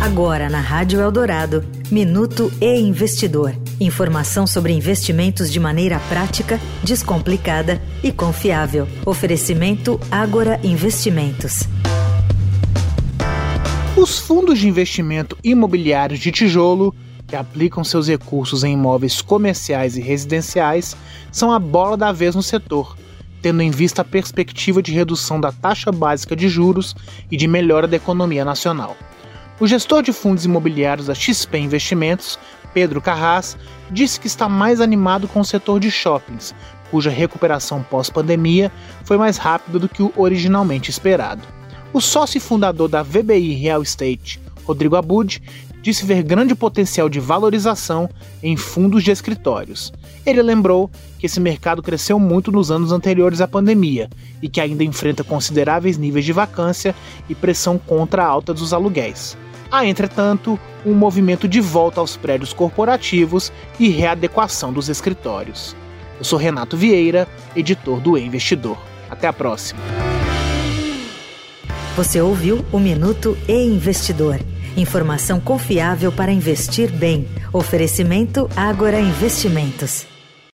Agora na Rádio Eldorado, Minuto e Investidor. Informação sobre investimentos de maneira prática, descomplicada e confiável. Oferecimento Agora Investimentos. Os fundos de investimento imobiliários de tijolo, que aplicam seus recursos em imóveis comerciais e residenciais, são a bola da vez no setor, tendo em vista a perspectiva de redução da taxa básica de juros e de melhora da economia nacional. O gestor de fundos imobiliários da XP Investimentos, Pedro Carras, disse que está mais animado com o setor de shoppings, cuja recuperação pós-pandemia foi mais rápida do que o originalmente esperado. O sócio fundador da VBI Real Estate, Rodrigo Abud, disse ver grande potencial de valorização em fundos de escritórios. Ele lembrou que esse mercado cresceu muito nos anos anteriores à pandemia e que ainda enfrenta consideráveis níveis de vacância e pressão contra a alta dos aluguéis. Há, entretanto, um movimento de volta aos prédios corporativos e readequação dos escritórios. Eu sou Renato Vieira, editor do e Investidor. Até a próxima. Você ouviu o Minuto e Investidor. Informação confiável para investir bem. Oferecimento Agora Investimentos.